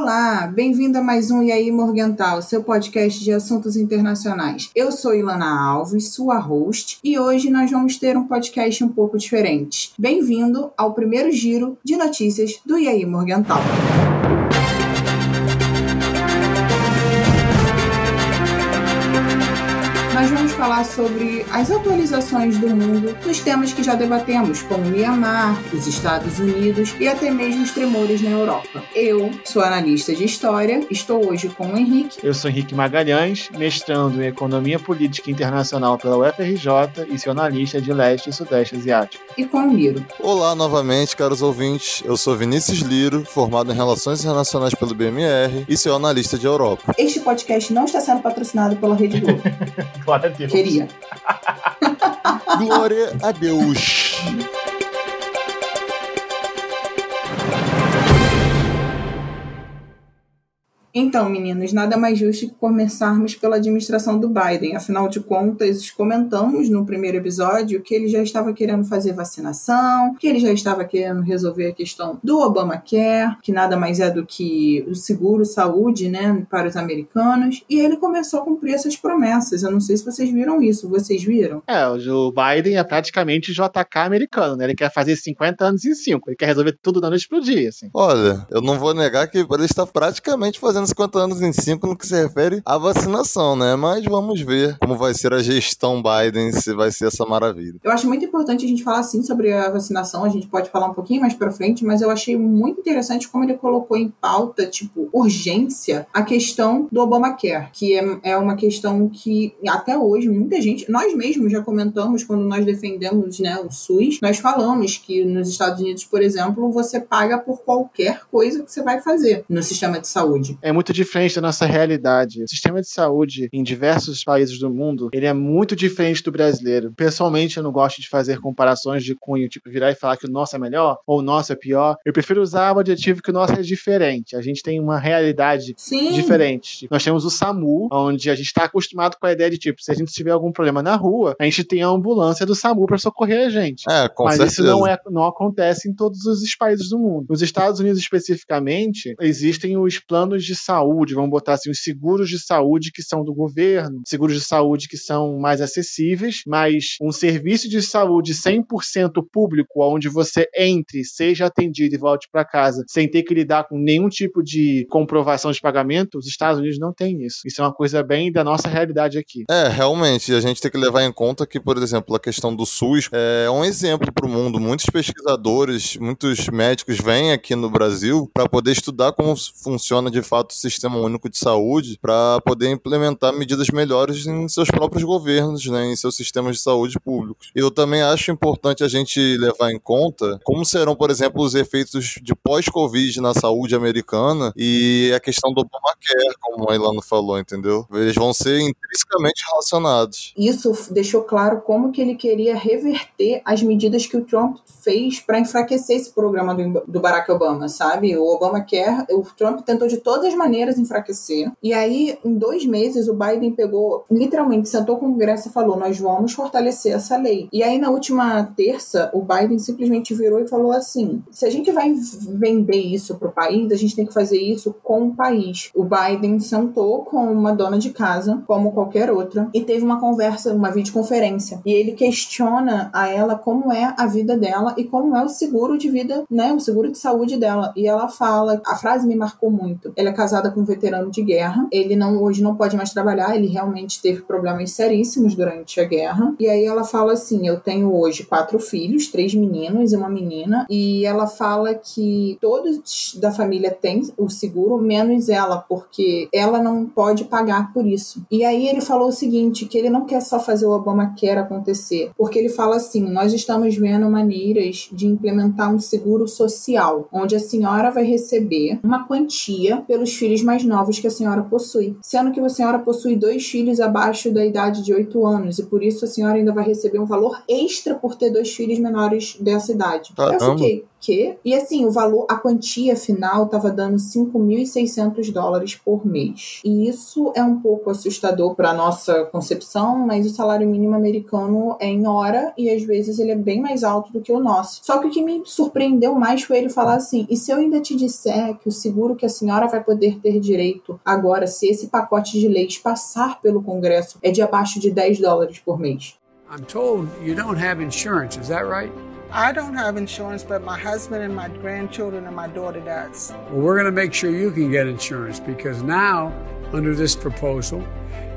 Olá, bem-vindo a mais um E aí Morgental, seu podcast de assuntos internacionais. Eu sou Ilana Alves, sua host, e hoje nós vamos ter um podcast um pouco diferente. Bem-vindo ao primeiro giro de notícias do E aí Morgental. Falar sobre as atualizações do mundo nos temas que já debatemos, como Mianmar, os Estados Unidos e até mesmo os tremores na Europa. Eu sou analista de História, estou hoje com o Henrique. Eu sou Henrique Magalhães, mestrando em Economia Política Internacional pela UFRJ e sou analista de Leste e Sudeste Asiático. E com o Liro. Olá novamente, caros ouvintes. Eu sou Vinícius Liro, formado em Relações Internacionais pelo BMR e sou analista de Europa. Este podcast não está sendo patrocinado pela Rede Globo. A Deus. Glória a Deus. Então, meninos, nada mais justo que começarmos pela administração do Biden. Afinal de contas, comentamos no primeiro episódio que ele já estava querendo fazer vacinação, que ele já estava querendo resolver a questão do Obamacare, que nada mais é do que o seguro saúde, né, para os americanos. E ele começou a cumprir essas promessas. Eu não sei se vocês viram isso. Vocês viram? É, o Biden é praticamente JK americano, né? Ele quer fazer 50 anos em 5. Ele quer resolver tudo da noite pro dia, assim. Olha, eu não vou negar que ele está praticamente fazendo 50 anos em 5 no que se refere à vacinação, né? Mas vamos ver como vai ser a gestão Biden, se vai ser essa maravilha. Eu acho muito importante a gente falar assim sobre a vacinação, a gente pode falar um pouquinho mais para frente, mas eu achei muito interessante como ele colocou em pauta, tipo, urgência, a questão do Obamacare, que é, é uma questão que até hoje muita gente, nós mesmos já comentamos quando nós defendemos né, o SUS, nós falamos que nos Estados Unidos, por exemplo, você paga por qualquer coisa que você vai fazer no sistema de saúde. Muito diferente da nossa realidade. O sistema de saúde em diversos países do mundo, ele é muito diferente do brasileiro. Pessoalmente, eu não gosto de fazer comparações de cunho, tipo virar e falar que o nosso é melhor ou o nosso é pior. Eu prefiro usar o adjetivo que o nosso é diferente. A gente tem uma realidade Sim. diferente. Nós temos o SAMU, onde a gente está acostumado com a ideia de tipo, se a gente tiver algum problema na rua, a gente tem a ambulância do SAMU para socorrer a gente. É, com Mas certeza. isso não, é, não acontece em todos os países do mundo. Nos Estados Unidos, especificamente, existem os planos de saúde, vamos botar assim, os seguros de saúde que são do governo, seguros de saúde que são mais acessíveis, mas um serviço de saúde 100% público, onde você entre, seja atendido e volte para casa sem ter que lidar com nenhum tipo de comprovação de pagamento, os Estados Unidos não têm isso. Isso é uma coisa bem da nossa realidade aqui. É, realmente, a gente tem que levar em conta que, por exemplo, a questão do SUS é um exemplo para o mundo. Muitos pesquisadores, muitos médicos vêm aqui no Brasil para poder estudar como funciona de fato sistema único de saúde, para poder implementar medidas melhores em seus próprios governos, né, em seus sistemas de saúde públicos. Eu também acho importante a gente levar em conta como serão, por exemplo, os efeitos de pós-Covid na saúde americana e a questão do Obamacare, como a Ilana falou, entendeu? Eles vão ser intrinsecamente relacionados. Isso deixou claro como que ele queria reverter as medidas que o Trump fez para enfraquecer esse programa do, do Barack Obama, sabe? O Obamacare, o Trump tentou de todas as maneiras enfraquecer. E aí, em dois meses, o Biden pegou, literalmente, sentou com o Congresso e falou: Nós vamos fortalecer essa lei. E aí, na última terça, o Biden simplesmente virou e falou assim: Se a gente vai vender isso para o país, a gente tem que fazer isso com o país. O Biden sentou com uma dona de casa, como qualquer outra, e teve uma conversa, uma videoconferência. E ele questiona a ela como é a vida dela e como é o seguro de vida, né? O seguro de saúde dela. E ela fala: a frase me marcou muito. Ela é casada com um veterano de guerra. Ele não hoje não pode mais trabalhar, ele realmente teve problemas seríssimos durante a guerra. E aí ela fala assim: "Eu tenho hoje quatro filhos, três meninos e uma menina", e ela fala que todos da família têm o seguro, menos ela, porque ela não pode pagar por isso. E aí ele falou o seguinte, que ele não quer só fazer o Obamacare acontecer, porque ele fala assim: "Nós estamos vendo maneiras de implementar um seguro social, onde a senhora vai receber uma quantia pelos filhos mais novos que a senhora possui, sendo que a senhora possui dois filhos abaixo da idade de 8 anos e por isso a senhora ainda vai receber um valor extra por ter dois filhos menores dessa idade. Caramba. Eu fiquei, quê? E assim, o valor, a quantia final estava dando 5.600 dólares por mês. E isso é um pouco assustador para nossa concepção, mas o salário mínimo americano é em hora e às vezes ele é bem mais alto do que o nosso. Só que o que me surpreendeu mais foi ele falar assim: e se eu ainda te disser que o seguro que a senhora vai poder ter direito agora, se esse pacote de leis passar pelo Congresso, é de abaixo de 10 dólares por mês? I'm told you don't have insurance, is that right? I don't have insurance, but my husband and my grandchildren and my daughter does. Well, we're going to make sure you can get insurance because now, under this proposal,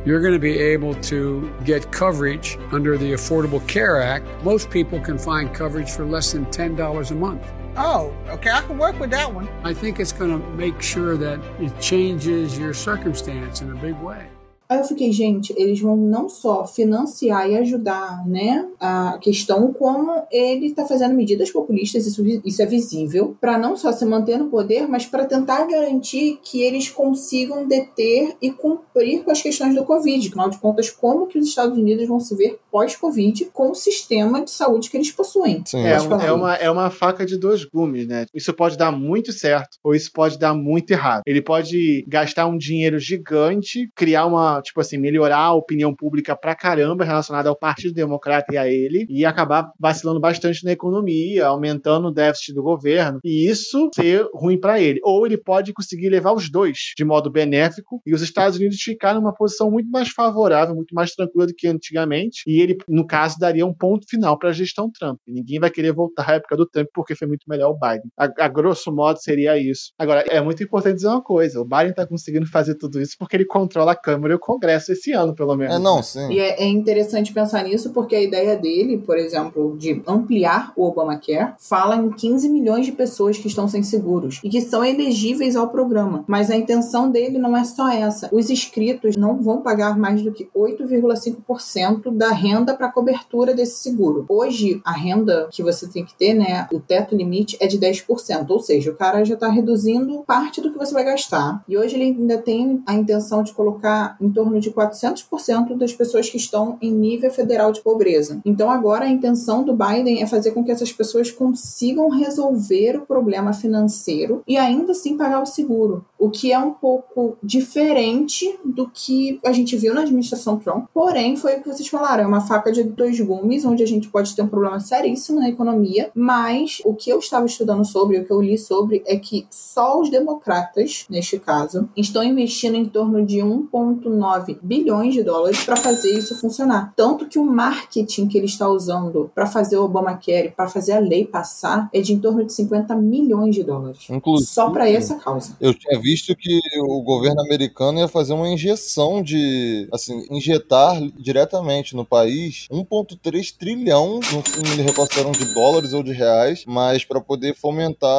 you're going to be able to get coverage under the Affordable Care Act. Most people can find coverage for less than $10 a month. Oh, okay. I can work with that one. I think it's going to make sure that it changes your circumstance in a big way. Aí eu fiquei, gente, eles vão não só financiar e ajudar, né, a questão, como ele está fazendo medidas populistas, isso, isso é visível, para não só se manter no poder, mas para tentar garantir que eles consigam deter e cumprir com as questões do Covid. Afinal de contas, como que os Estados Unidos vão se ver pós-Covid com o sistema de saúde que eles possuem? Sim. É, é, uma, é uma faca de dois gumes, né? Isso pode dar muito certo, ou isso pode dar muito errado. Ele pode gastar um dinheiro gigante, criar uma tipo assim, melhorar a opinião pública pra caramba relacionada ao Partido Democrata e a ele, e acabar vacilando bastante na economia, aumentando o déficit do governo, e isso ser ruim para ele. Ou ele pode conseguir levar os dois de modo benéfico e os Estados Unidos ficar numa posição muito mais favorável, muito mais tranquila do que antigamente, e ele, no caso, daria um ponto final para a gestão Trump. Ninguém vai querer voltar à época do Trump porque foi muito melhor o Biden. A, a grosso modo seria isso. Agora, é muito importante dizer uma coisa: o Biden está conseguindo fazer tudo isso porque ele controla a Câmara e o Congresso esse ano, pelo menos. É, não, sim. E é, é interessante pensar nisso porque a ideia dele, por exemplo, de ampliar o Obamacare, fala em 15 milhões de pessoas que estão sem seguros e que são elegíveis ao programa. Mas a intenção dele não é só essa. Os inscritos não vão pagar mais do que 8,5% da renda para cobertura desse seguro. Hoje, a renda que você tem que ter, né, o teto limite é de 10%, ou seja, o cara já está reduzindo parte do que você vai gastar. E hoje ele ainda tem a intenção de colocar em torno de 400% das pessoas que estão em nível federal de pobreza. Então, agora a intenção do Biden é fazer com que essas pessoas consigam resolver o problema financeiro e ainda assim pagar o seguro, o que é um pouco diferente do que a gente viu na administração Trump. Porém, foi o que vocês falaram, é uma faca de dois gumes, onde a gente pode ter um problema seríssimo na economia, mas o que eu estava estudando sobre, o que eu li sobre, é que só os democratas, neste caso, estão investindo em torno de 1,9 bilhões de dólares para fazer isso funcionar. Tanto que o marketing que ele está usando para fazer o Obamacare, para fazer a lei passar, é de em torno de 50 milhões de dólares. Inclusive, só para essa causa. Eu tinha visto que o governo americano ia fazer uma injeção de, assim, injetar diretamente no país 1,3 trilhão, não me recordaram de dólares ou de reais, mas para poder fomentar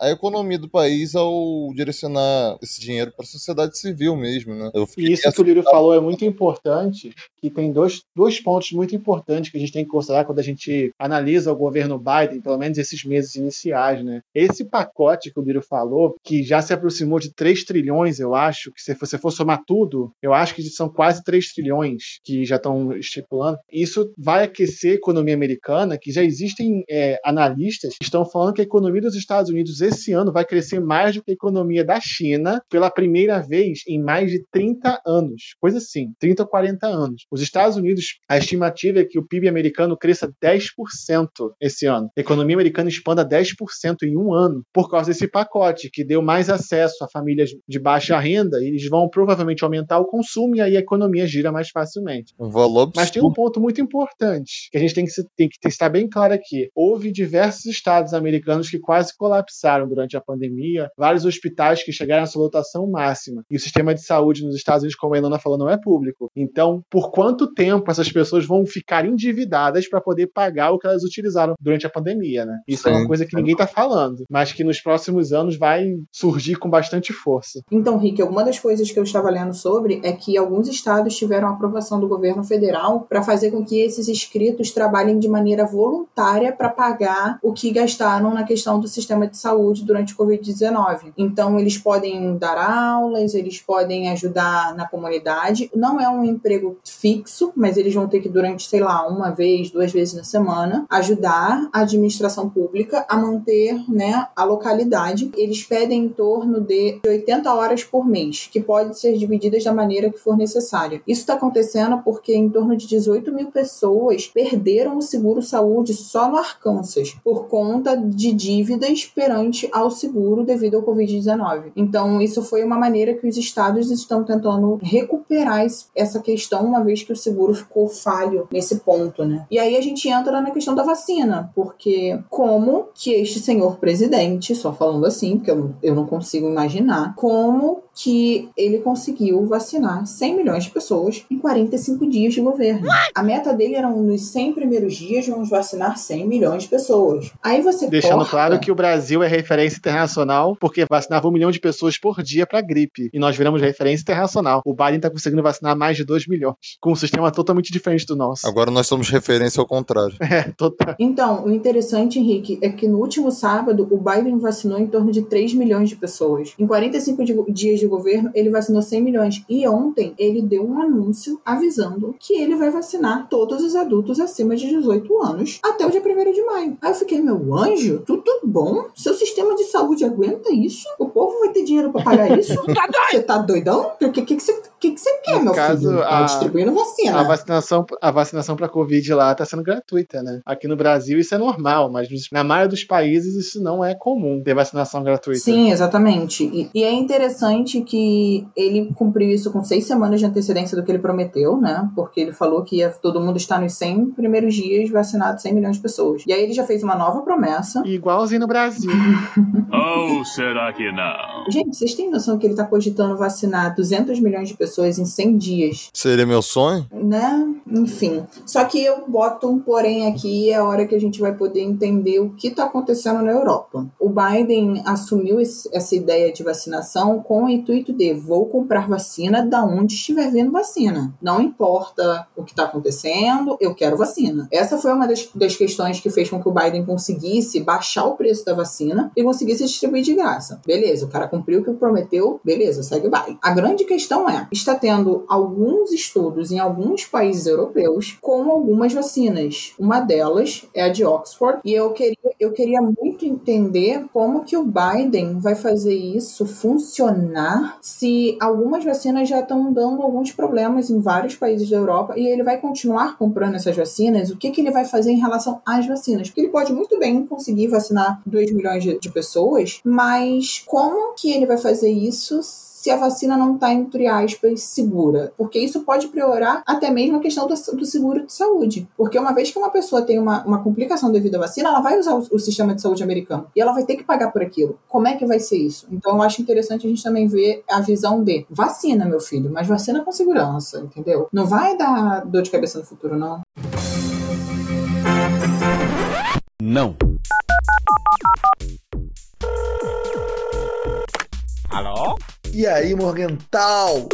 a economia do país ao direcionar esse dinheiro para a sociedade civil mesmo, né? e isso que o Lírio falou é muito importante, que tem dois, dois pontos muito importantes que a gente tem que considerar quando a gente analisa o governo Biden, pelo menos esses meses iniciais, né? Esse pacote que o Lírio falou, que já se aproximou de 3 trilhões, eu acho, que se você for somar tudo, eu acho que são quase 3 trilhões que já estão estipulando. Isso vai aquecer a economia americana, que já existem é, analistas que estão falando que a economia dos Estados Unidos esse ano vai crescer mais do que a economia da China pela primeira vez em mais de 30 anos. Coisa assim, 30 ou 40 anos. Os Estados Unidos, a estimativa é que o PIB americano cresça 10% esse ano. A economia americana expanda 10% em um ano por causa desse pacote que deu mais acesso a famílias de baixa renda eles vão provavelmente aumentar o consumo e aí a economia gira mais facilmente. Valor Mas tem um ponto muito importante que a gente tem que, tem que estar bem claro aqui. Houve diversos estados americanos que quase colapsaram durante a pandemia, vários hospitais que chegaram à sua lotação máxima. E o sistema de saúde nos Estados Unidos, como a Ilana falou, não é público. Então, por quanto tempo essas pessoas vão ficar endividadas para poder pagar o que elas utilizaram durante a pandemia, né? Isso Sim. é uma coisa que ninguém está falando, mas que nos próximos anos vai surgir com bastante força. Então, Rick, alguma das coisas que eu estava lendo sobre é que alguns estados tiveram aprovação do governo federal para fazer com que esses inscritos trabalhem de maneira voluntária para pagar o que gastaram na questão do sistema de saúde durante o Covid-19. Então, eles podem dar aulas, eles podem ajudar na, comunidade. Não é um emprego fixo, mas eles vão ter que, durante, sei lá, uma vez, duas vezes na semana, ajudar a administração pública a manter né, a localidade. Eles pedem em torno de 80 horas por mês, que pode ser divididas da maneira que for necessária. Isso está acontecendo porque em torno de 18 mil pessoas perderam o seguro-saúde só no Arkansas, por conta de dívidas perante ao seguro devido ao Covid-19. Então, isso foi uma maneira que os estados estão tentando recuperar essa questão, uma vez que o seguro ficou falho nesse ponto, né? E aí a gente entra na questão da vacina, porque como que este senhor presidente, só falando assim, porque eu, eu não consigo imaginar, como que ele conseguiu vacinar 100 milhões de pessoas em 45 dias de governo. A meta dele era nos 100 primeiros dias vamos vacinar 100 milhões de pessoas. Aí você Deixando corta... claro que o Brasil é referência internacional porque vacinava um milhão de pessoas por dia para gripe. E nós viramos referência internacional. O Biden está conseguindo vacinar mais de 2 milhões, com um sistema totalmente diferente do nosso. Agora nós somos referência ao contrário. É, total. Então, o interessante, Henrique, é que no último sábado o Biden vacinou em torno de 3 milhões de pessoas. Em 45 dias de governo, ele vacinou 100 milhões. E ontem ele deu um anúncio avisando que ele vai vacinar todos os adultos acima de 18 anos até o dia 1 de maio. Aí eu fiquei, meu anjo, tudo bom? Seu sistema de saúde aguenta isso? O povo vai ter dinheiro para pagar isso? Você tá doidão? O que, que, que, você, que, que você quer, No meu caso, filho? Tá a- distribuindo vacina. A vacinação, a vacinação para Covid lá tá sendo gratuita, né? Aqui no Brasil isso é normal, mas na maioria dos países isso não é comum ter vacinação gratuita. Sim, exatamente. E, e é interessante que ele cumpriu isso com seis semanas de antecedência do que ele prometeu, né? Porque ele falou que ia todo mundo estar nos 100 primeiros dias vacinado 100 milhões de pessoas. E aí ele já fez uma nova promessa. Igualzinho no Brasil. Ou será que não? Gente, vocês têm noção que ele tá cogitando vacinar 200 milhões de pessoas em 100 dias? Seria meu sonho? né? Enfim. Só que eu boto um porém aqui, é a hora que a gente vai poder entender o que está acontecendo na Europa. O Biden assumiu esse- essa ideia de vacinação com o intuito de vou comprar vacina da onde estiver vendo vacina. Não importa o que está acontecendo, eu quero vacina. Essa foi uma das, das questões que fez com que o Biden conseguisse baixar o preço da vacina e conseguisse distribuir de graça. Beleza, o cara cumpriu o que prometeu, beleza, segue o baile. A grande questão é, está tendo alguns estudos em alguns países europeus com algumas vacinas. Uma delas é a de Oxford e eu queria, eu queria muito entender como que o Biden vai fazer isso funcionar se algumas vacinas já estão dando alguns problemas em vários países da Europa e ele vai continuar comprando essas vacinas, o que, que ele vai fazer em relação às vacinas? Porque ele pode muito bem conseguir vacinar 2 milhões de, pessoas, mas como que ele vai fazer isso se a vacina não está, entre aspas, segura? Porque isso pode piorar até mesmo a questão do, do seguro de saúde. Porque uma vez que uma pessoa tem uma, uma complicação devido à vacina, ela vai usar o, o sistema de saúde americano e ela vai ter que pagar por aquilo. Como é que vai ser isso? Então eu acho interessante a gente também ver a visão de vacina, meu filho, mas vacina com segurança, entendeu? Não vai dar dor de cabeça no futuro, não. Não. E aí, Morgental?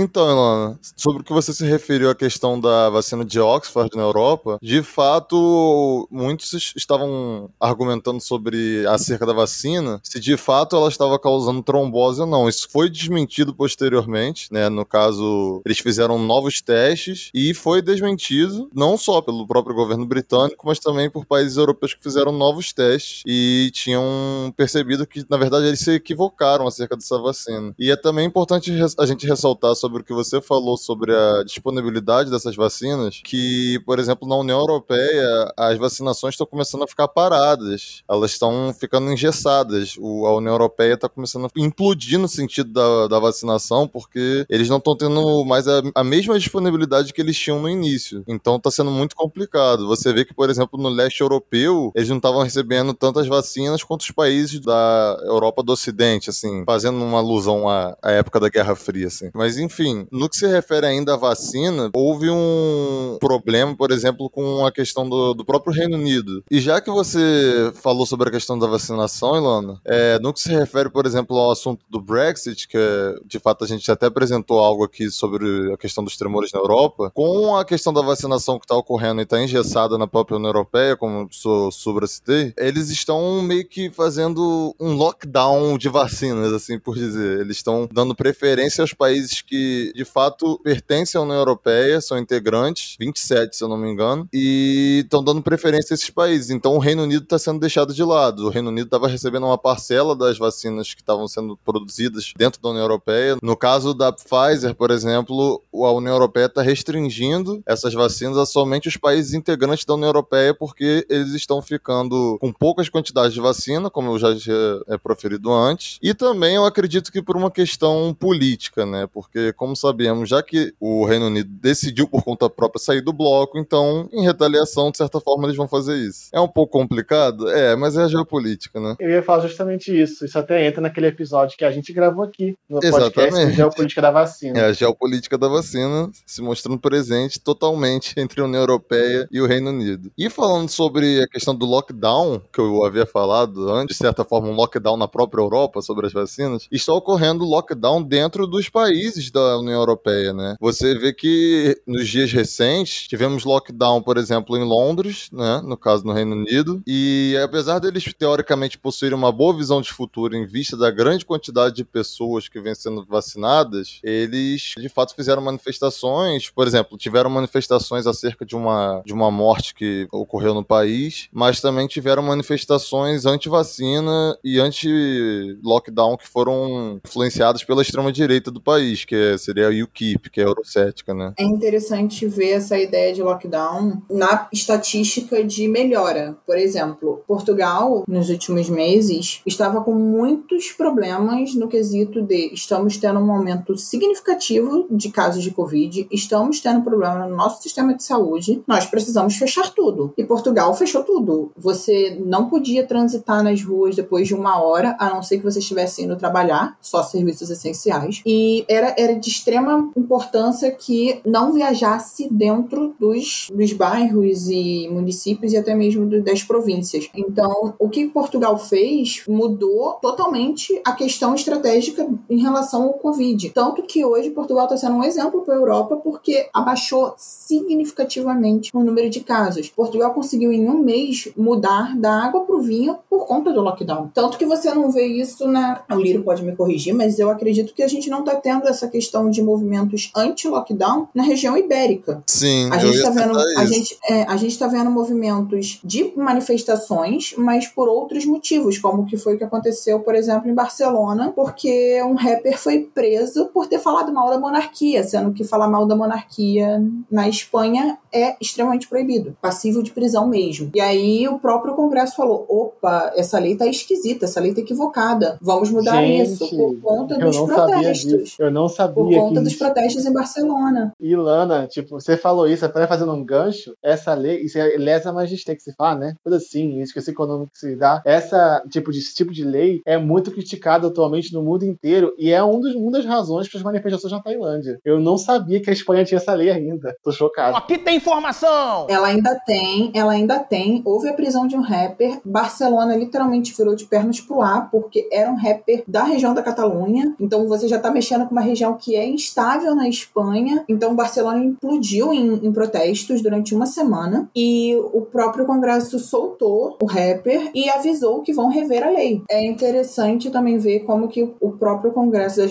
Então, Ilana, sobre o que você se referiu à questão da vacina de Oxford na Europa, de fato, muitos es- estavam argumentando sobre acerca da vacina, se de fato ela estava causando trombose ou não. Isso foi desmentido posteriormente, né? No caso, eles fizeram novos testes e foi desmentido não só pelo próprio governo britânico, mas também por países europeus que fizeram novos testes e tinham percebido que, na verdade, eles se equivocaram acerca dessa vacina. E é também importante a gente ressaltar sobre o que você falou sobre a disponibilidade dessas vacinas, que, por exemplo, na União Europeia, as vacinações estão começando a ficar paradas, elas estão ficando engessadas. O, a União Europeia está começando a implodir no sentido da, da vacinação, porque eles não estão tendo mais a, a mesma disponibilidade que eles tinham no início. Então está sendo muito complicado. Você vê que, por exemplo, no leste europeu, eles não estavam recebendo tantas vacinas quanto os países da Europa do Ocidente, assim, fazendo uma alusão à, à época da Guerra Fria, assim. Mas enfim, no que se refere ainda à vacina, houve um problema, por exemplo, com a questão do, do próprio Reino Unido. E já que você falou sobre a questão da vacinação, Ilana, é, no que se refere, por exemplo, ao assunto do Brexit, que de fato a gente até apresentou algo aqui sobre a questão dos tremores na Europa, com a questão da vacinação que está ocorrendo e está engessada na própria União Europeia, como eu sobracitei, eles estão meio que fazendo um lockdown de vacinas, assim por dizer. Eles estão dando preferência aos países que que, de fato, pertencem à União Europeia, são integrantes, 27, se eu não me engano, e estão dando preferência a esses países. Então o Reino Unido está sendo deixado de lado. O Reino Unido estava recebendo uma parcela das vacinas que estavam sendo produzidas dentro da União Europeia. No caso da Pfizer, por exemplo, a União Europeia está restringindo essas vacinas a somente os países integrantes da União Europeia, porque eles estão ficando com poucas quantidades de vacina, como eu já tinha é, proferido antes. E também eu acredito que por uma questão política, né? Porque, como sabemos, já que o Reino Unido decidiu por conta própria sair do bloco, então, em retaliação, de certa forma, eles vão fazer isso. É um pouco complicado? É, mas é a geopolítica, né? Eu ia falar justamente isso. Isso até entra naquele episódio que a gente gravou aqui no Exatamente. podcast Geopolítica da Vacina. É a geopolítica da vacina se mostrando presente totalmente entre a União Europeia e o Reino Unido. E falando sobre a questão do lockdown, que eu havia falado antes, de certa forma, um lockdown na própria Europa sobre as vacinas, está ocorrendo lockdown dentro dos países da União Europeia, né? Você vê que nos dias recentes tivemos lockdown, por exemplo, em Londres, né? No caso no Reino Unido, e apesar deles teoricamente possuírem uma boa visão de futuro em vista da grande quantidade de pessoas que vêm sendo vacinadas, eles de fato fizeram manifestações, por exemplo, tiveram manifestações acerca de uma, de uma morte que ocorreu no país, mas também tiveram manifestações anti-vacina e anti-lockdown que foram influenciadas pela extrema-direita do país, que é, seria a UKIP, que é eurocética, né? É interessante ver essa ideia de lockdown na estatística de melhora. Por exemplo, Portugal, nos últimos meses, estava com muitos problemas no quesito de estamos tendo um aumento significativo de casos de Covid, estamos tendo problema no nosso sistema de saúde, nós precisamos fechar tudo. E Portugal fechou tudo. Você não podia transitar nas ruas depois de uma hora, a não ser que você estivesse indo trabalhar, só serviços essenciais. E era, era de extrema importância que não viajasse dentro dos, dos bairros e municípios e até mesmo das províncias. Então, o que Portugal fez mudou totalmente a questão estratégica em relação ao Covid. Tanto que hoje Portugal está sendo um exemplo para a Europa porque abaixou significativamente o número de casos. Portugal conseguiu em um mês mudar da água para o vinho por conta do lockdown. Tanto que você não vê isso na. O Liro pode me corrigir, mas eu acredito que a gente não está tendo essa questão de movimentos anti-lockdown na região ibérica. Sim, a gente está vendo, a gente, é, a gente tá vendo movimentos de manifestações, mas por outros motivos, como que foi o que aconteceu, por exemplo, em Barcelona, porque um rapper foi preso por ter falado mal da monarquia, sendo que falar mal da monarquia na Espanha é extremamente proibido, passível de prisão mesmo. E aí o próprio Congresso falou: opa, essa lei tá esquisita, essa lei tá equivocada, vamos mudar Gente, isso por conta dos protestos. Eu não sabia Por conta que dos protestos em Barcelona. E Lana, tipo, você falou isso, até fazendo um gancho, essa lei, isso é lesa majesté que se fala, né? Coisa assim, isso que esse econômico que se dá. Essa tipo de, esse tipo de lei é muito criticada atualmente no mundo inteiro e é um dos, uma das razões para as manifestações na Tailândia. Eu não sabia que a Espanha tinha essa lei ainda. Tô chocado. Aqui tem informação! Ela ainda tem, ela ainda tem. Houve a prisão de um rapper. Barcelona literalmente virou de pernas pro ar, porque era um rapper da região da Catalunha. Então você já tá mexendo com uma região que é instável na Espanha. Então Barcelona implodiu em, em protestos durante uma semana. E o próprio Congresso soltou o rapper e avisou que vão rever a lei. É interessante também ver como que o próprio Congresso da,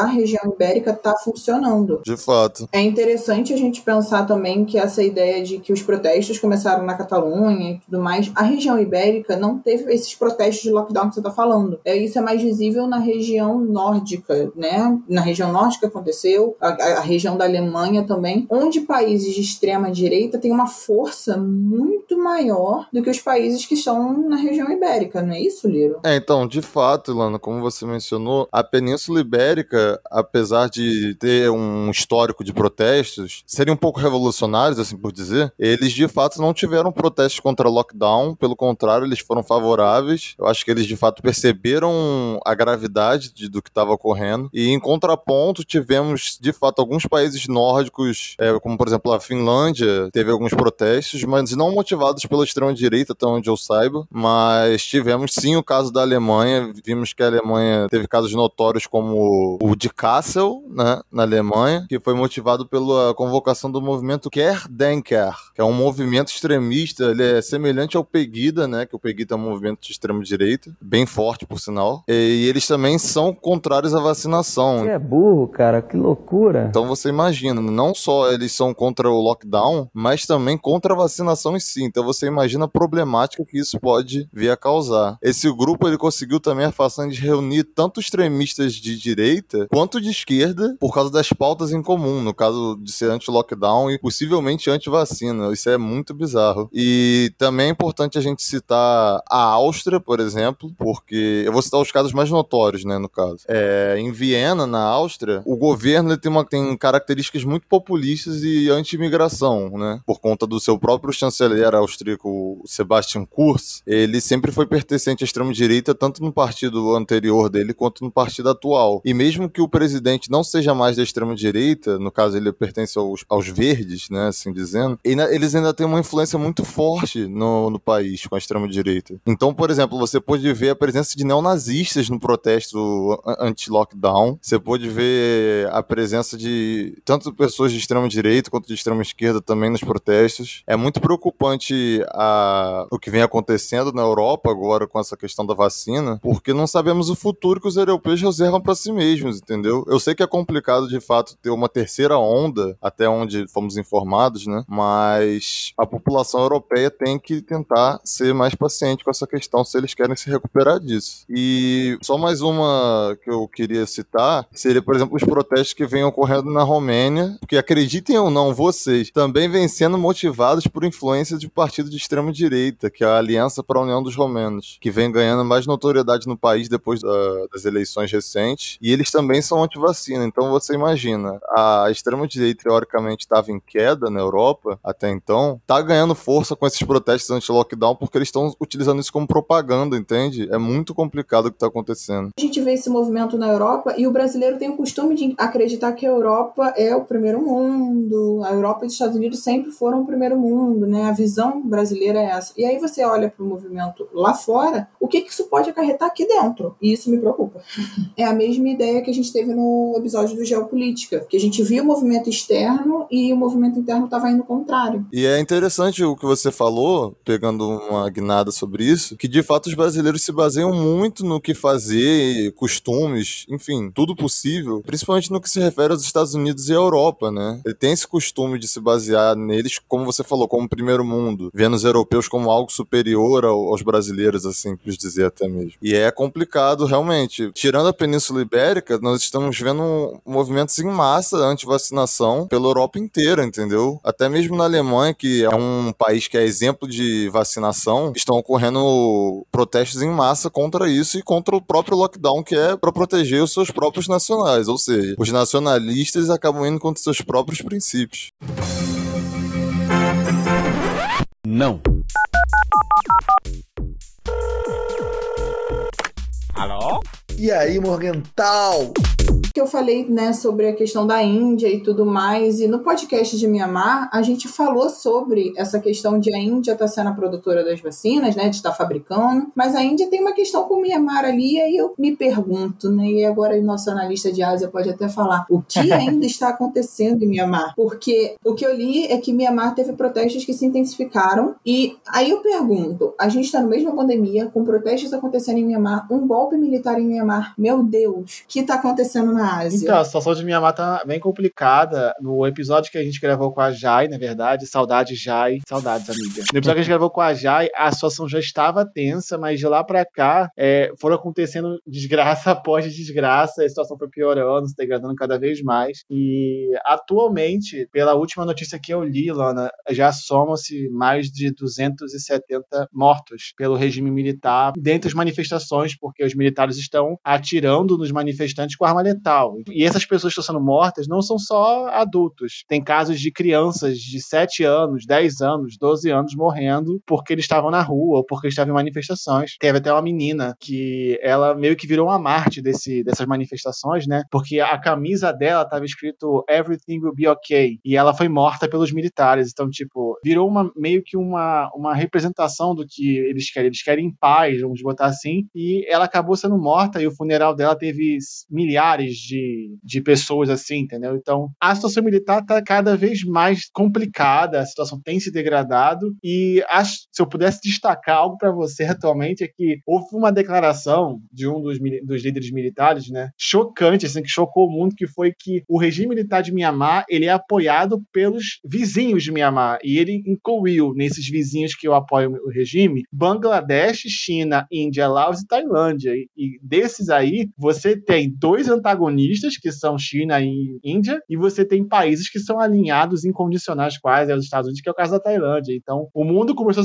da região ibérica tá funcionando. De fato. É interessante a gente pensar também que essa ideia de que os protestos começaram na Catalunha e tudo mais, a região ibérica não teve esses protestos de lockdown que você está falando. É, isso é mais visível na região nórdica, né? Na região nórdica aconteceu, a, a- a região da Alemanha também, onde países de extrema direita têm uma força muito maior do que os países que estão na região ibérica, não é isso, Liro? É, então, de fato, Ilana, como você mencionou, a Península Ibérica, apesar de ter um histórico de protestos, serem um pouco revolucionários, assim por dizer, eles de fato não tiveram protestos contra lockdown, pelo contrário, eles foram favoráveis. Eu acho que eles de fato perceberam a gravidade de- do que estava ocorrendo. E em contraponto, tivemos de fato alguns países nórdicos, é, como por exemplo a Finlândia, teve alguns protestos, mas não motivados pela extrema-direita, até onde eu saiba. Mas tivemos sim o caso da Alemanha. Vimos que a Alemanha teve casos notórios como o de Kassel, né, na Alemanha, que foi motivado pela convocação do movimento Querdenker, que é um movimento extremista. Ele é semelhante ao Pegida, né, que o Pegida é um movimento de extrema-direita, bem forte, por sinal. E eles também são contrários à vacinação. é burro, cara, que loucura. Então você imagina, não só eles são contra o lockdown, mas também contra a vacinação em si. Então você imagina a problemática que isso pode vir a causar. Esse grupo ele conseguiu também a façanha de reunir tanto extremistas de direita quanto de esquerda por causa das pautas em comum, no caso de ser anti-lockdown e possivelmente anti-vacina. Isso é muito bizarro. E também é importante a gente citar a Áustria, por exemplo, porque eu vou citar os casos mais notórios, né, no caso. É, em Viena, na Áustria, o governo tem, uma, tem características muito populistas e anti-imigração, né? Por conta do seu próprio chanceler austríaco, Sebastian Kurz, ele sempre foi pertencente à extrema-direita, tanto no partido anterior dele quanto no partido atual. E mesmo que o presidente não seja mais da extrema-direita, no caso ele pertence aos, aos verdes, né, assim dizendo, eles ainda têm uma influência muito forte no, no país com a extrema-direita. Então, por exemplo, você pode ver a presença de neonazistas no protesto anti-lockdown, você pode ver a presença de tanto pessoas de extrema-direita quanto de extrema-esquerda também nos protestos. É muito preocupante a, o que vem acontecendo na Europa agora com essa questão da vacina, porque não sabemos o futuro que os europeus reservam para si mesmos, entendeu? Eu sei que é complicado de fato ter uma terceira onda, até onde fomos informados, né? Mas a população europeia tem que tentar ser mais paciente com essa questão se eles querem se recuperar disso. E só mais uma que eu queria citar seria, por exemplo, os protestos que vêm ocorrendo na Romênia, porque acreditem ou não, vocês também vêm sendo motivados por influência de partido de extrema direita, que é a Aliança para a União dos Romenos, que vem ganhando mais notoriedade no país depois da, das eleições recentes, e eles também são anti-vacina. Então você imagina, a extrema direita teoricamente estava em queda na Europa até então, tá ganhando força com esses protestos anti-lockdown porque eles estão utilizando isso como propaganda, entende? É muito complicado o que está acontecendo. A gente vê esse movimento na Europa e o brasileiro tem o costume de acreditar que a Europa é o primeiro mundo, a Europa e os Estados Unidos sempre foram o primeiro mundo, né? A visão brasileira é essa. E aí você olha para o movimento lá fora, o que, que isso pode acarretar aqui dentro? E isso me preocupa. É a mesma ideia que a gente teve no episódio do Geopolítica, que a gente via o movimento externo e o movimento interno estava indo contrário. E é interessante o que você falou, pegando uma guinada sobre isso, que de fato os brasileiros se baseiam muito no que fazer, costumes, enfim, tudo possível, principalmente no que se refere aos Estados Unidos e à Europa, né? Ele tem esse costume de se basear neles, como você falou, como primeiro mundo, vendo os europeus como algo superior aos brasileiros, assim, por dizer até mesmo. E é complicado, realmente. Tirando a Península Ibérica, nós estamos vendo movimentos em massa anti-vacinação pela Europa inteira, entendeu? Até mesmo na Alemanha, que é um país que é exemplo de vacinação, estão ocorrendo protestos em massa contra isso e contra o próprio lockdown, que é para proteger os seus próprios nacionais. Ou seja, os nacionalistas acabam indo contra seus próprios princípios. Não. Alô? E aí, Morgental? Que eu falei, né, sobre a questão da Índia e tudo mais, e no podcast de Mianmar, a gente falou sobre essa questão de a Índia estar tá sendo a produtora das vacinas, né, de estar tá fabricando, mas a Índia tem uma questão com o Mianmar ali, e aí eu me pergunto, né, e agora o nosso analista de Ásia pode até falar, o que ainda está acontecendo em Mianmar? Porque o que eu li é que Mianmar teve protestos que se intensificaram, e aí eu pergunto, a gente está no mesma pandemia, com protestos acontecendo em Mianmar, um golpe militar em Mianmar, meu Deus, o que está acontecendo na na Ásia. Então, a situação de Mianmar tá bem complicada. No episódio que a gente gravou com a Jai, na verdade, saudade Jai, saudades, amiga. No episódio que a gente gravou com a Jai, a situação já estava tensa, mas de lá para cá é, foram acontecendo desgraça após desgraça, a situação foi piorando, se degradando cada vez mais. E atualmente, pela última notícia que eu li, Lana, já somam-se mais de 270 mortos pelo regime militar dentro das manifestações, porque os militares estão atirando nos manifestantes com arma letal mental. E essas pessoas que estão sendo mortas não são só adultos. Tem casos de crianças de 7 anos, 10 anos, 12 anos morrendo porque eles estavam na rua ou porque estavam em manifestações. Teve até uma menina que ela meio que virou uma Marte desse, dessas manifestações, né? Porque a camisa dela estava escrito Everything will be okay. E ela foi morta pelos militares. Então, tipo, virou uma, meio que uma, uma representação do que eles querem. Eles querem paz, vamos botar assim. E ela acabou sendo morta e o funeral dela teve milhares de, de pessoas assim, entendeu? Então, a situação militar está cada vez mais complicada, a situação tem se degradado e acho, se eu pudesse destacar algo para você atualmente é que houve uma declaração de um dos, dos líderes militares, né, chocante, assim, que chocou o mundo, que foi que o regime militar de Mianmar ele é apoiado pelos vizinhos de Mianmar e ele incluiu nesses vizinhos que eu apoio o regime Bangladesh, China, Índia, Laos e Tailândia e, e desses aí você tem dois antagonistas que são China e Índia e você tem países que são alinhados incondicionais quase aos Estados Unidos, que é o caso da Tailândia. Então o mundo começou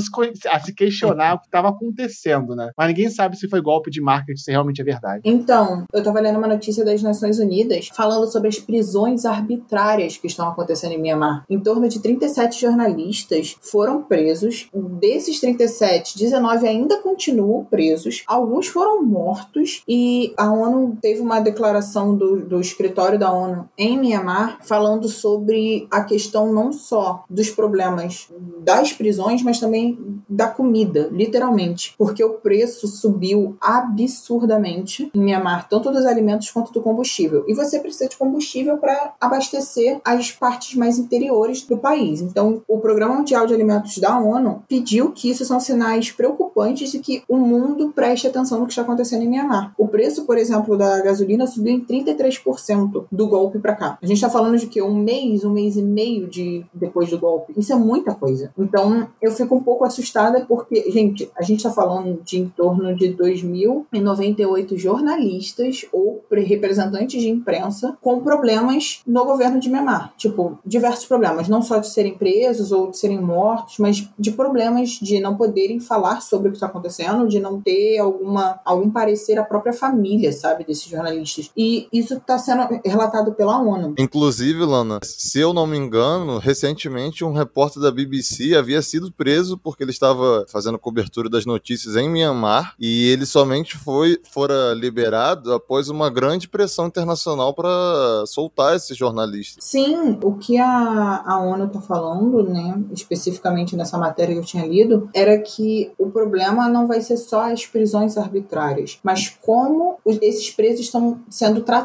a se, questionar o que estava acontecendo, né? Mas ninguém sabe se foi golpe de marketing, se realmente é verdade. Então, eu estava lendo uma notícia das Nações Unidas falando sobre as prisões arbitrárias que estão acontecendo em Myanmar. Em torno de 37 jornalistas foram presos. Desses 37, 19 ainda continuam presos. Alguns foram mortos e a ONU teve uma declaração do, do escritório da ONU em Myanmar falando sobre a questão não só dos problemas das prisões, mas também da comida, literalmente. Porque o preço subiu absurdamente em Myanmar, tanto dos alimentos quanto do combustível. E você precisa de combustível para abastecer as partes mais interiores do país. Então, o Programa Mundial de Alimentos da ONU pediu que isso são sinais preocupantes e que o mundo preste atenção no que está acontecendo em Myanmar. O preço, por exemplo, da gasolina subiu em 33% do golpe para cá. A gente está falando de que um mês, um mês e meio de depois do golpe. Isso é muita coisa. Então, eu fico um pouco assustada porque, gente, a gente está falando de em torno de 2.098 jornalistas ou representantes de imprensa com problemas no governo de Myanmar. Tipo, diversos problemas, não só de serem presos ou de serem mortos, mas de problemas de não poderem falar sobre o que está acontecendo, de não ter alguma algum parecer à própria família, sabe, desses jornalistas. E isso está sendo relatado pela ONU. Inclusive, Lana, se eu não me engano, recentemente um repórter da BBC havia sido preso porque ele estava fazendo cobertura das notícias em Myanmar e ele somente foi fora liberado após uma grande pressão internacional para soltar esses jornalistas. Sim, o que a, a ONU está falando, né, especificamente nessa matéria que eu tinha lido, era que o problema não vai ser só as prisões arbitrárias, mas como os, esses presos estão sendo tratados,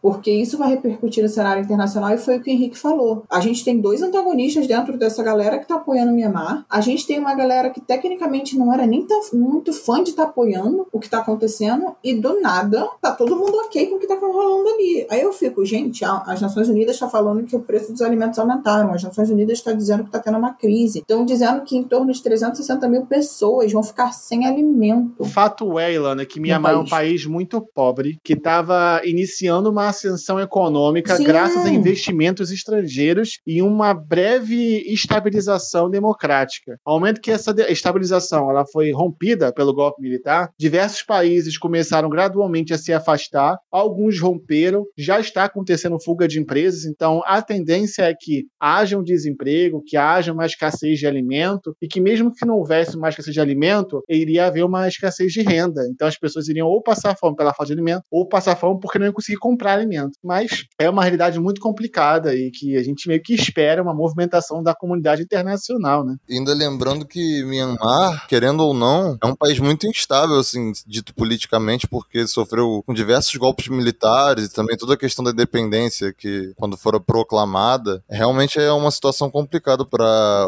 porque isso vai repercutir no cenário internacional e foi o que o Henrique falou. A gente tem dois antagonistas dentro dessa galera que está apoiando o Myanmar, a gente tem uma galera que tecnicamente não era nem muito fã de estar tá apoiando o que está acontecendo e do nada tá todo mundo ok com o que está rolando ali. Aí eu fico, gente, as Nações Unidas está falando que o preço dos alimentos aumentaram, as Nações Unidas está dizendo que está tendo uma crise, estão dizendo que em torno de 360 mil pessoas vão ficar sem alimento. O fato é, Ilana, que Mianmar é um país muito pobre, que estava iniciando uma ascensão econômica Sim. graças a investimentos estrangeiros e uma breve estabilização democrática. Ao momento que essa estabilização ela foi rompida pelo golpe militar, diversos países começaram gradualmente a se afastar, alguns romperam, já está acontecendo fuga de empresas, então a tendência é que haja um desemprego, que haja uma escassez de alimento e que mesmo que não houvesse uma escassez de alimento, iria haver uma escassez de renda. Então as pessoas iriam ou passar fome pela falta de alimento, ou passar fome porque não iam conseguir comprar alimento. Mas é uma realidade muito complicada e que a gente meio que espera uma movimentação da comunidade internacional, né? Ainda lembrando que Myanmar, querendo ou não, é um país muito instável, assim, dito politicamente, porque sofreu com diversos golpes militares e também toda a questão da independência que, quando for proclamada, realmente é uma situação complicada para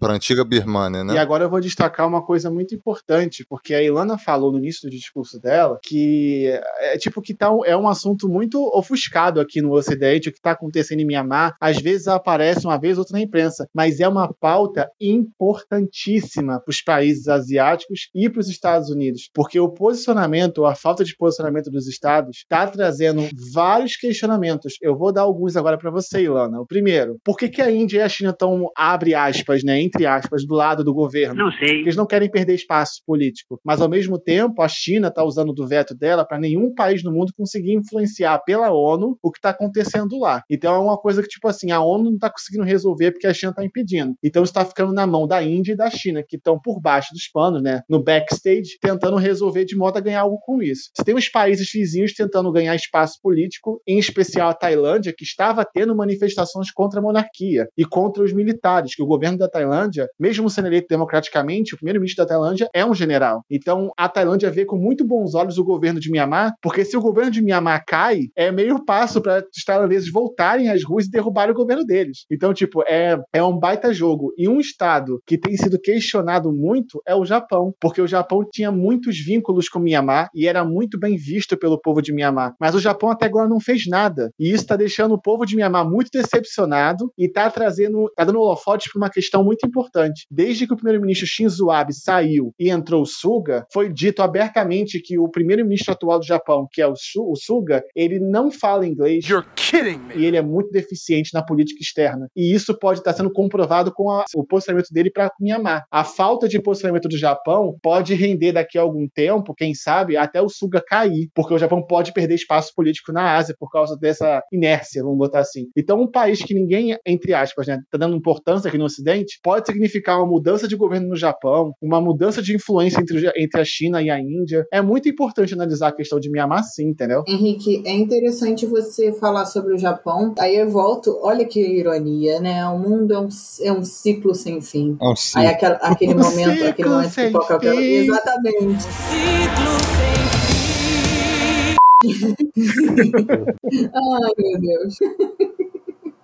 a antiga Birmania, né? E agora eu vou destacar uma coisa muito importante, porque a Ilana falou no início do discurso dela que é tipo que tá, é um assunto muito ofuscado aqui no Ocidente, o que está acontecendo em Mianmar. Às vezes aparece uma vez outra na imprensa, mas é uma pauta importantíssima para os países asiáticos e para os Estados Unidos, porque o posicionamento, a falta de posicionamento dos estados, está trazendo vários questionamentos. Eu vou dar alguns agora para você, Ilana. O primeiro, por que, que a Índia e a China estão, abre aspas, né, entre aspas, do lado do governo? Não sei. Eles não querem perder espaço político, mas ao mesmo tempo a China está usando do veto dela para nenhum país no mundo conseguir influenciar pela ONU o que está acontecendo lá. Então é uma coisa que, tipo assim, a ONU não está conseguindo resolver porque a China está impedindo. Então está ficando na mão da Índia e da China, que estão por baixo dos panos, né, no backstage, tentando resolver de modo a ganhar algo com isso. Você tem os países vizinhos tentando ganhar espaço político, em especial a Tailândia, que estava tendo manifestações contra a monarquia e contra os militares, que o governo da Tailândia, mesmo sendo eleito democraticamente, o primeiro-ministro da Tailândia é um general. Então a Tailândia vê com muito bons olhos o governo de Mianmar, porque se o governo de Mianmar Cai, é meio passo para os tailandeses voltarem às ruas e derrubarem o governo deles. Então, tipo, é, é um baita jogo. E um estado que tem sido questionado muito é o Japão, porque o Japão tinha muitos vínculos com Myanmar e era muito bem visto pelo povo de Myanmar. Mas o Japão até agora não fez nada. E isso está deixando o povo de Myanmar muito decepcionado e está trazendo, tá dando holofotes para uma questão muito importante. Desde que o primeiro-ministro Shinzo Abe saiu e entrou o Suga, foi dito abertamente que o primeiro-ministro atual do Japão, que é o, o Suga, ele não fala inglês. You're kidding me. E ele é muito deficiente na política externa. E isso pode estar sendo comprovado com a, o posicionamento dele para Myanmar. A falta de posicionamento do Japão pode render daqui a algum tempo, quem sabe, até o Suga cair, porque o Japão pode perder espaço político na Ásia por causa dessa inércia, vamos botar assim. Então, um país que ninguém, entre aspas, né, tá dando importância aqui no Ocidente, pode significar uma mudança de governo no Japão, uma mudança de influência entre, entre a China e a Índia. É muito importante analisar a questão de Myanmar, sim, entendeu? Henrique, é interessante você falar sobre o Japão. Aí eu volto, olha que ironia, né? O mundo é um, é um ciclo sem fim. É um ciclo. Aí aquele, aquele um momento, aquele momento que toca aquela. Exatamente. Ciclo sem fim. Ai, meu Deus.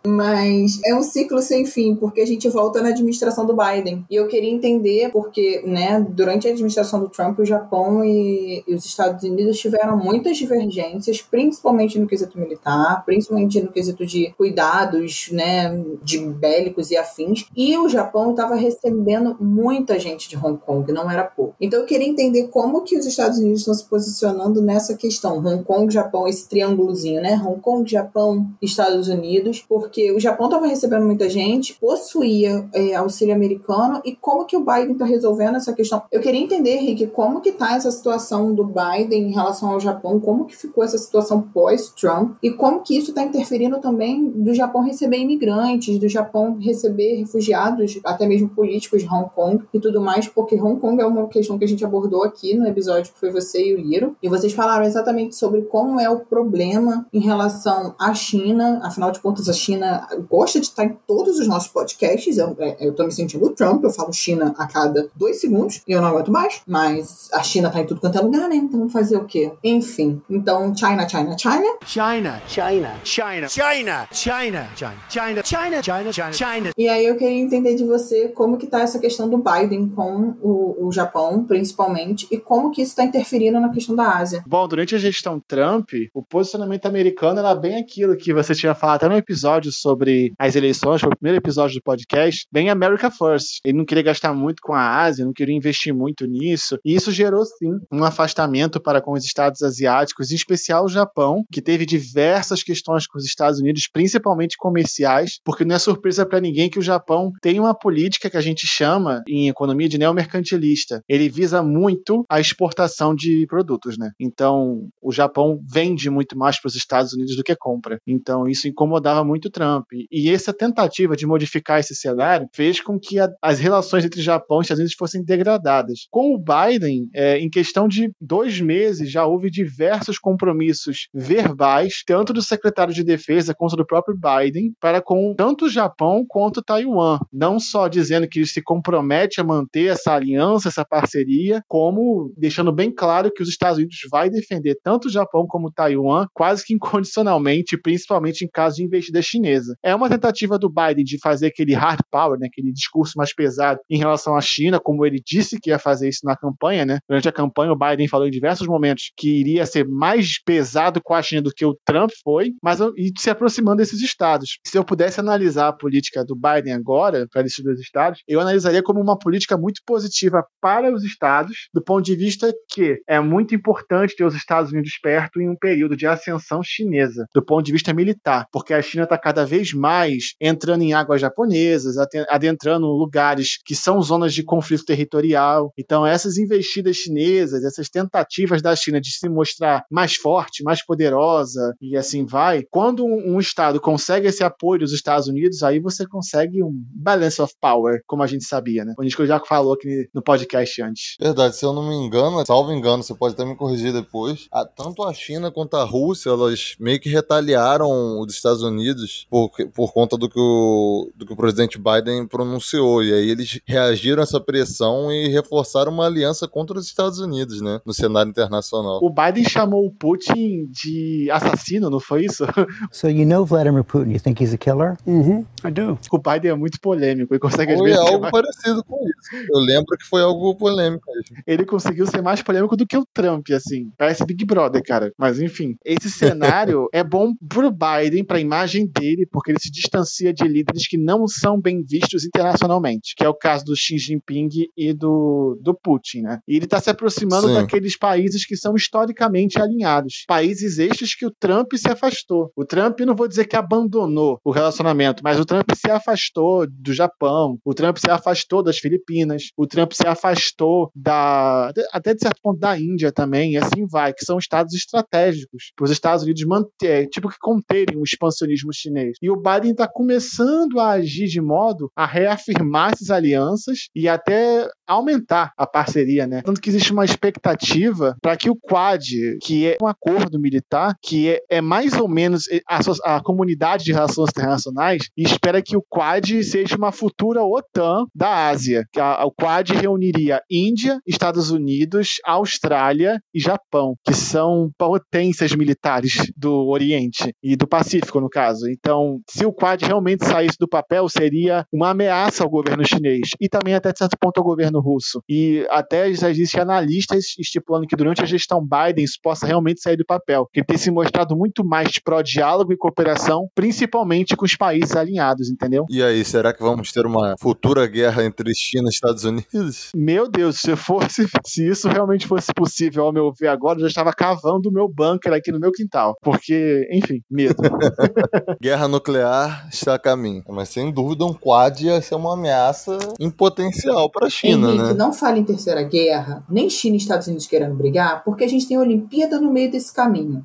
Mas é um ciclo sem fim, porque a gente volta na administração do Biden. E eu queria entender, porque, né, durante a administração do Trump, o Japão e, e, os Estados Unidos tiveram muitas divergências, principalmente no quesito militar, principalmente no quesito de cuidados, né, de bélicos e afins. E o Japão estava recebendo muita gente de Hong Kong, não era pouco. Então eu queria entender como que os Estados Unidos estão se posicionando nessa questão. Hong Kong, Japão, esse triângulozinho, né? Hong Kong, Japão, Estados Unidos, porque porque o Japão estava recebendo muita gente, possuía é, auxílio americano e como que o Biden está resolvendo essa questão. Eu queria entender, Rick, como que está essa situação do Biden em relação ao Japão, como que ficou essa situação pós-Trump e como que isso está interferindo também do Japão receber imigrantes, do Japão receber refugiados, até mesmo políticos de Hong Kong e tudo mais, porque Hong Kong é uma questão que a gente abordou aqui no episódio que foi você e o Liro, e vocês falaram exatamente sobre como é o problema em relação à China, afinal de contas a China China gosta de estar em todos os nossos podcasts. Eu, é, eu tô me sentindo Trump, eu falo China a cada dois segundos e eu não aguento mais. Mas a China tá em tudo quanto é lugar, né? Então fazer o quê? Enfim. Então, China, China, China. China, China, China, China, China, China, China, China, China, China, China. E aí eu queria entender de você como que tá essa questão do Biden com o, o Japão, principalmente, e como que isso está interferindo na questão da Ásia. Bom, durante a gestão Trump, o posicionamento americano era bem aquilo que você tinha falado até no episódio sobre as eleições, foi o primeiro episódio do podcast, bem America First. Ele não queria gastar muito com a Ásia, não queria investir muito nisso, e isso gerou sim um afastamento para com os estados asiáticos, em especial o Japão, que teve diversas questões com os Estados Unidos, principalmente comerciais, porque não é surpresa para ninguém que o Japão tem uma política que a gente chama em economia de neomercantilista. Ele visa muito a exportação de produtos, né? Então, o Japão vende muito mais para os Estados Unidos do que compra. Então, isso incomodava muito Trump. E essa tentativa de modificar esse cenário fez com que a, as relações entre Japão e Estados Unidos fossem degradadas. Com o Biden, é, em questão de dois meses, já houve diversos compromissos verbais, tanto do secretário de Defesa quanto do próprio Biden, para com tanto o Japão quanto Taiwan. Não só dizendo que se compromete a manter essa aliança, essa parceria, como deixando bem claro que os Estados Unidos vai defender tanto o Japão como Taiwan, quase que incondicionalmente, principalmente em caso de investida chinesa chinesa. É uma tentativa do Biden de fazer aquele hard power, né, aquele discurso mais pesado em relação à China, como ele disse que ia fazer isso na campanha, né? Durante a campanha, o Biden falou em diversos momentos que iria ser mais pesado com a China do que o Trump foi, mas e se aproximando desses estados. Se eu pudesse analisar a política do Biden agora, para esses dois estados, eu analisaria como uma política muito positiva para os estados, do ponto de vista que é muito importante ter os Estados Unidos perto em um período de ascensão chinesa, do ponto de vista militar, porque a China está cada vez mais entrando em águas japonesas, adentrando lugares que são zonas de conflito territorial. Então, essas investidas chinesas, essas tentativas da China de se mostrar mais forte, mais poderosa e assim vai, quando um, Estado consegue esse apoio dos Estados Unidos, aí você consegue um balance of power, como a gente sabia, né? O Nico já falou aqui no podcast antes. Verdade, se eu não me engano, salvo engano, você pode até me corrigir depois, tanto a China quanto a Rússia, elas meio que retaliaram os Estados Unidos por, por conta do que, o, do que o presidente Biden pronunciou. E aí eles reagiram a essa pressão e reforçaram uma aliança contra os Estados Unidos, né? No cenário internacional. O Biden chamou o Putin de assassino, não foi isso? So you know Vladimir Putin. You think he's a killer? Mm-hmm. I do. O Biden é muito polêmico e consegue Foi vezes ser algo mais- parecido com isso. Eu lembro que foi algo polêmico mesmo. ele conseguiu ser mais polêmico do que o Trump, assim. Parece Big Brother, cara. Mas enfim, esse cenário é bom pro Biden, pra imagem dele, porque ele se distancia de líderes que não são bem vistos internacionalmente, que é o caso do Xi Jinping e do, do Putin, né? E ele tá se aproximando Sim. daqueles países que são historicamente alinhados. Países estes que o Trump se afastou. O Trump, não vou dizer que abandonou o relacionamento, mas o Trump se afastou do Japão, o Trump se afastou das Filipinas, o Trump se afastou da até de certo ponto da Índia também, e assim vai, que são estados estratégicos para os Estados Unidos manter, tipo que conterem o expansionismo chinês. E o Biden está começando a agir de modo a reafirmar essas alianças e até aumentar a parceria, né? Tanto que existe uma expectativa para que o Quad, que é um acordo militar, que é, é mais ou menos a, a comunidade de relações internacionais, espera que o Quad seja uma futura OTAN da Ásia. Que a, o Quad reuniria Índia, Estados Unidos, Austrália e Japão, que são potências militares do Oriente e do Pacífico, no caso. Então, se o Quad realmente saísse do papel, seria uma ameaça ao governo chinês e também até certo ponto ao governo russo. E até já existem analistas estipulando que durante a gestão Biden isso possa realmente sair do papel, que tem se mostrado muito mais pró-diálogo e cooperação, principalmente com os países alinhados, entendeu? E aí, será que vamos ter uma futura guerra entre China e Estados Unidos? Meu Deus, se fosse, se isso realmente fosse possível, ao meu ver agora, eu já estava cavando o meu bunker aqui no meu quintal. Porque, enfim, medo. Guerra nuclear está a caminho. Mas sem dúvida, um Quad ia ser uma ameaça em potencial para a China, Henrique, né? não fale em terceira guerra, nem China e Estados Unidos querendo brigar, porque a gente tem a Olimpíada no meio desse caminho.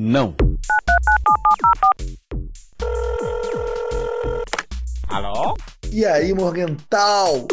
Não. E aí, Morgental?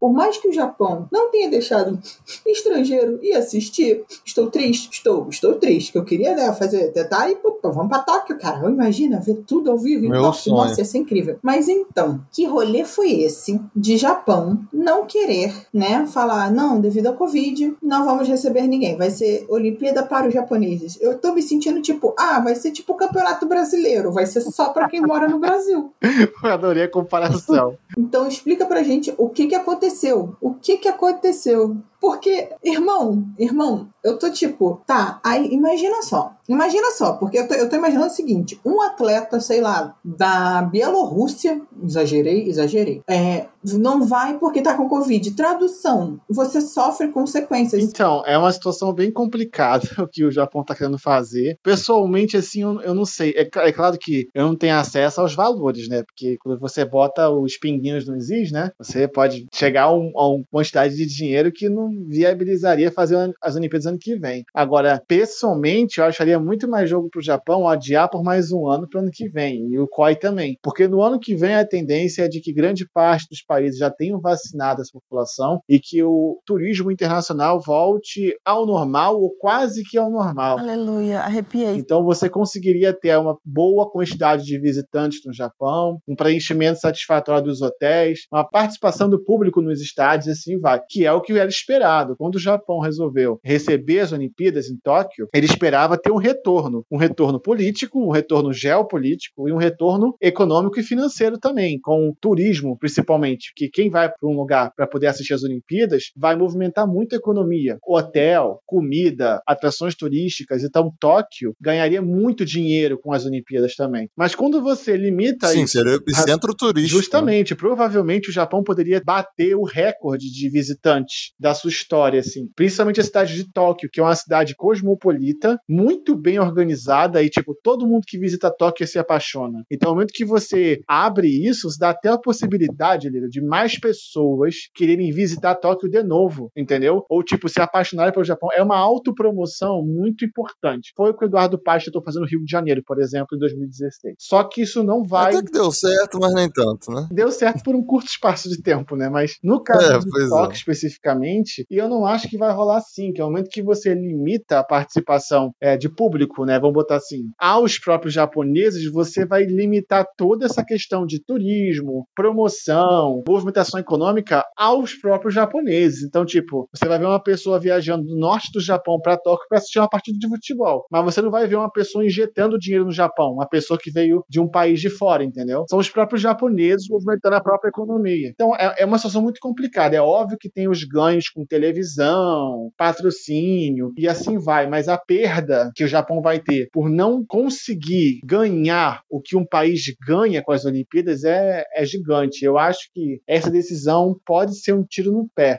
Por mais que o Japão não tenha deixado estrangeiro ir assistir, estou triste, estou, estou triste, que eu queria né, fazer, tentar pro- vamos pra Tóquio, cara, imagina, ver tudo ao vivo em Meu Tóquio, sonho. nossa, ia ser incrível. Mas então, que rolê foi esse de Japão não querer, né, falar, não, devido ao Covid, não vamos receber ninguém, vai ser Olimpíada para os japoneses. Eu tô me sentindo tipo, ah, vai ser tipo o Campeonato Brasileiro, vai ser só pra quem mora no Brasil. Eu adorei a comparação. Então explica pra gente o que que aconteceu. O que que aconteceu? Porque, irmão, irmão, eu tô tipo, tá, aí imagina só. Imagina só, porque eu tô, eu tô imaginando o seguinte: um atleta, sei lá, da Bielorrússia, exagerei, exagerei, é, não vai porque tá com Covid. Tradução, você sofre consequências. Então, é uma situação bem complicada o que o Japão tá querendo fazer. Pessoalmente, assim, eu, eu não sei. É, é claro que eu não tenho acesso aos valores, né? Porque quando você bota os pinguinhos no Exis, né? Você pode chegar a, um- a uma quantidade de dinheiro que não viabilizaria fazer as Olimpíadas ano que vem. Agora, pessoalmente, eu acharia muito mais jogo pro Japão adiar por mais um ano pro ano que vem. E o COI também. Porque no ano que vem a tendência é de que grande parte dos países já tenham vacinado essa população e que o turismo internacional volte ao normal ou quase que ao normal. Aleluia, arrepiei. Então você conseguiria ter uma boa quantidade de visitantes no Japão, um preenchimento satisfatório dos hotéis, uma participação do público nos estádios, assim vai, que é o que era esperado. Quando o Japão resolveu receber as Olimpíadas em Tóquio, ele esperava ter um retorno, um retorno político, um retorno geopolítico e um retorno econômico e financeiro também, com o turismo principalmente, que quem vai para um lugar para poder assistir as Olimpíadas vai movimentar muito a economia, hotel, comida, atrações turísticas. Então Tóquio ganharia muito dinheiro com as Olimpíadas também. Mas quando você limita Sim, isso, seria o epicentro turístico. né? Justamente, provavelmente o Japão poderia bater o recorde de visitantes da sua história, assim. Principalmente a cidade de Tóquio, que é uma cidade cosmopolita, muito bem organizada e, tipo, todo mundo que visita Tóquio se apaixona. Então, no momento que você abre isso, você dá até a possibilidade, Lira, de mais pessoas quererem visitar Tóquio de novo, entendeu? Ou, tipo, se apaixonarem pelo Japão. É uma autopromoção muito importante. Foi o que o Eduardo Paes tentou fazer no Rio de Janeiro, por exemplo, em 2016. Só que isso não vai Até que deu certo, mas nem tanto, né? deu certo por um curto espaço de tempo, né? Mas no caso É, é. Tóquio especificamente, E eu não acho que vai rolar assim, que é o momento que você limita a participação é, de público, né? Vamos botar assim, aos próprios japoneses, você vai limitar toda essa questão de turismo, promoção, movimentação econômica aos próprios japoneses. Então, tipo, você vai ver uma pessoa viajando do norte do Japão para Tóquio para assistir uma partida de futebol, mas você não vai ver uma pessoa injetando dinheiro no Japão, uma pessoa que veio de um país de fora, entendeu? São os próprios japoneses movimentando a própria economia. Então, é, é uma situação muito complicada. É óbvio que tem os ganhos com televisão, patrocínio e assim vai, mas a perda que o Japão vai ter por não conseguir ganhar o que um país ganha com as Olimpíadas é, é gigante. Eu acho que essa decisão pode ser um tiro no pé.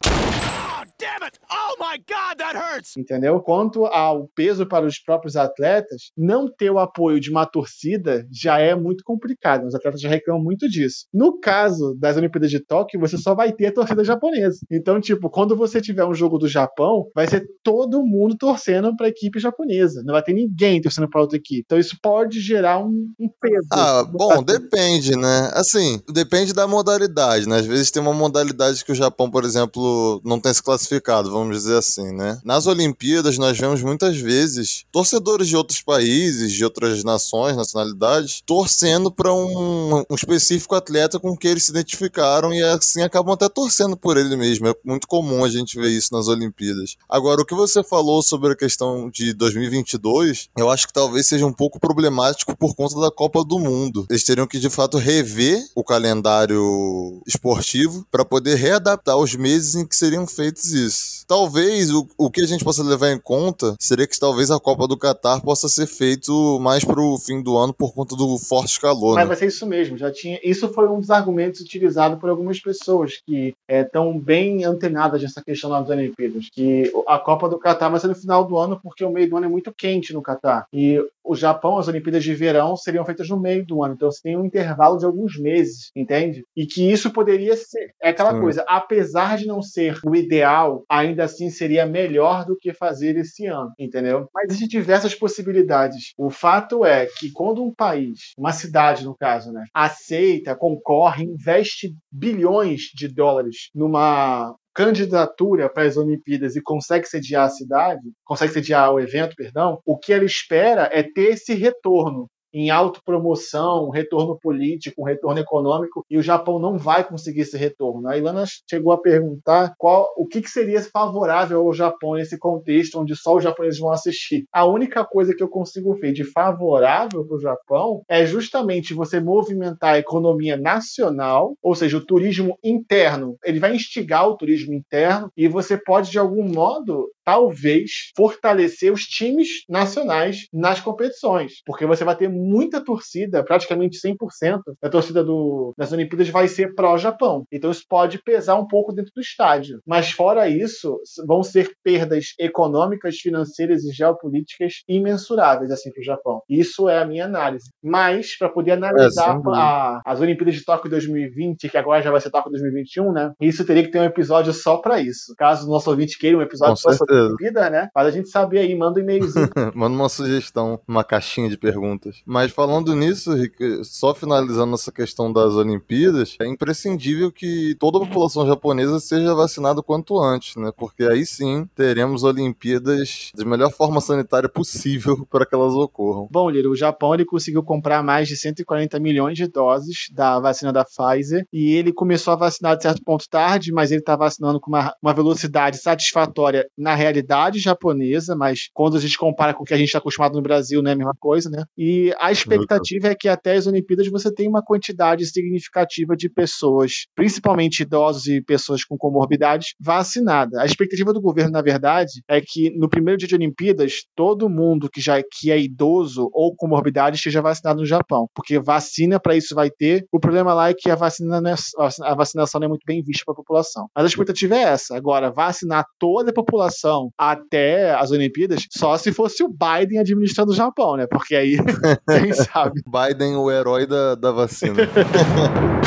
Oh my God, that hurts! Entendeu? Quanto ao peso para os próprios atletas, não ter o apoio de uma torcida já é muito complicado. Os atletas já reclamam muito disso. No caso das Olimpíadas de Tóquio, você só vai ter a torcida japonesa. Então, tipo, quando você tiver um jogo do Japão, vai ser todo mundo torcendo para a equipe japonesa. Não vai ter ninguém torcendo para outra equipe. Então, isso pode gerar um, um peso. Ah, bom, depende, né? Assim, depende da modalidade, né? Às vezes tem uma modalidade que o Japão, por exemplo, não tem se classificado, vamos dizer assim, né? Nas Olimpíadas, nós vemos muitas vezes torcedores de outros países, de outras nações, nacionalidades, torcendo para um, um, específico atleta com que eles se identificaram e assim acabam até torcendo por ele mesmo. É muito comum a gente ver isso nas Olimpíadas. Agora, o que você falou sobre a questão de 2022, eu acho que talvez seja um pouco problemático por conta da Copa do Mundo. Eles teriam que de fato rever o calendário esportivo para poder readaptar os meses em que seriam feitos isso. Talvez o, o que a gente possa levar em conta seria que talvez a Copa do Catar possa ser feito mais pro fim do ano por conta do forte calor. Mas né? vai ser isso mesmo. Já tinha. Isso foi um dos argumentos utilizados por algumas pessoas que estão é, bem antenadas nessa questão das Olimpíadas. Que a Copa do Catar vai ser no final do ano porque o meio do ano é muito quente no Catar. E o Japão, as Olimpíadas de verão seriam feitas no meio do ano. Então você tem um intervalo de alguns meses, entende? E que isso poderia ser. É aquela Sim. coisa, apesar de não ser o ideal, ainda assim seria melhor do que fazer esse ano, entendeu? Mas existem diversas possibilidades. O fato é que quando um país, uma cidade no caso, né, aceita, concorre, investe bilhões de dólares numa candidatura para as Olimpíadas e consegue sediar a cidade, consegue sediar o evento, perdão, o que ela espera é ter esse retorno em autopromoção, um retorno político, um retorno econômico, e o Japão não vai conseguir esse retorno. A Ilana chegou a perguntar qual, o que, que seria favorável ao Japão nesse contexto onde só os japoneses vão assistir. A única coisa que eu consigo ver de favorável para o Japão é justamente você movimentar a economia nacional, ou seja, o turismo interno. Ele vai instigar o turismo interno e você pode, de algum modo, talvez fortalecer os times nacionais nas competições, porque você vai ter muita torcida, praticamente 100% da torcida do, das Olimpíadas vai ser pró-Japão. Então isso pode pesar um pouco dentro do estádio. Mas fora isso, vão ser perdas econômicas, financeiras e geopolíticas imensuráveis assim para o Japão. Isso é a minha análise. Mas para poder analisar é, a, as Olimpíadas de Tóquio 2020, que agora já vai ser Tóquio 2021, né? Isso teria que ter um episódio só para isso. Caso o nosso ouvinte queira um episódio só sobre vida, né? Para a gente saber aí, manda um e-mailzinho. manda uma sugestão, uma caixinha de perguntas. Mas falando nisso, Rick, só finalizando essa questão das Olimpíadas, é imprescindível que toda a população japonesa seja vacinada quanto antes, né? Porque aí sim teremos Olimpíadas de melhor forma sanitária possível para que elas ocorram. Bom, Lira, o Japão ele conseguiu comprar mais de 140 milhões de doses da vacina da Pfizer e ele começou a vacinar de certo ponto tarde, mas ele está vacinando com uma, uma velocidade satisfatória na realidade japonesa, mas quando a gente compara com o que a gente está acostumado no Brasil, não é a mesma coisa, né? E a expectativa é que até as Olimpíadas você tenha uma quantidade significativa de pessoas, principalmente idosos e pessoas com comorbidades, vacinadas. A expectativa do governo, na verdade, é que no primeiro dia de Olimpíadas, todo mundo que já que é idoso ou comorbidade esteja vacinado no Japão, porque vacina para isso vai ter. O problema lá é que a vacina é, a vacinação não é muito bem vista para a população. Mas a expectativa é essa. Agora, vacinar toda a população até as Olimpíadas, só se fosse o Biden administrando o Japão, né? Porque aí Quem sabe? Biden, o herói da, da vacina.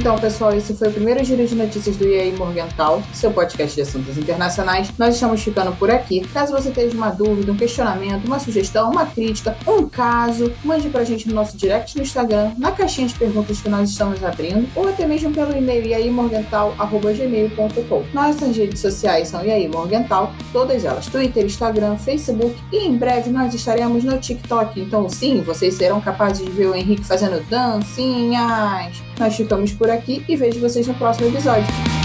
Então, pessoal, esse foi o primeiro giro de notícias do IAI Morgental, seu podcast de assuntos internacionais. Nós estamos ficando por aqui. Caso você tenha uma dúvida, um questionamento, uma sugestão, uma crítica, um caso, mande pra gente no nosso direct no Instagram, na caixinha de perguntas que nós estamos abrindo, ou até mesmo pelo e-mail iaimorgental.gmail.com. Nossas redes sociais são IAI Morgental, todas elas, Twitter, Instagram, Facebook e em breve nós estaremos no TikTok. Então, sim, vocês serão capazes de ver o Henrique fazendo dancinhas. Nós ficamos por aqui e vejo vocês no próximo episódio.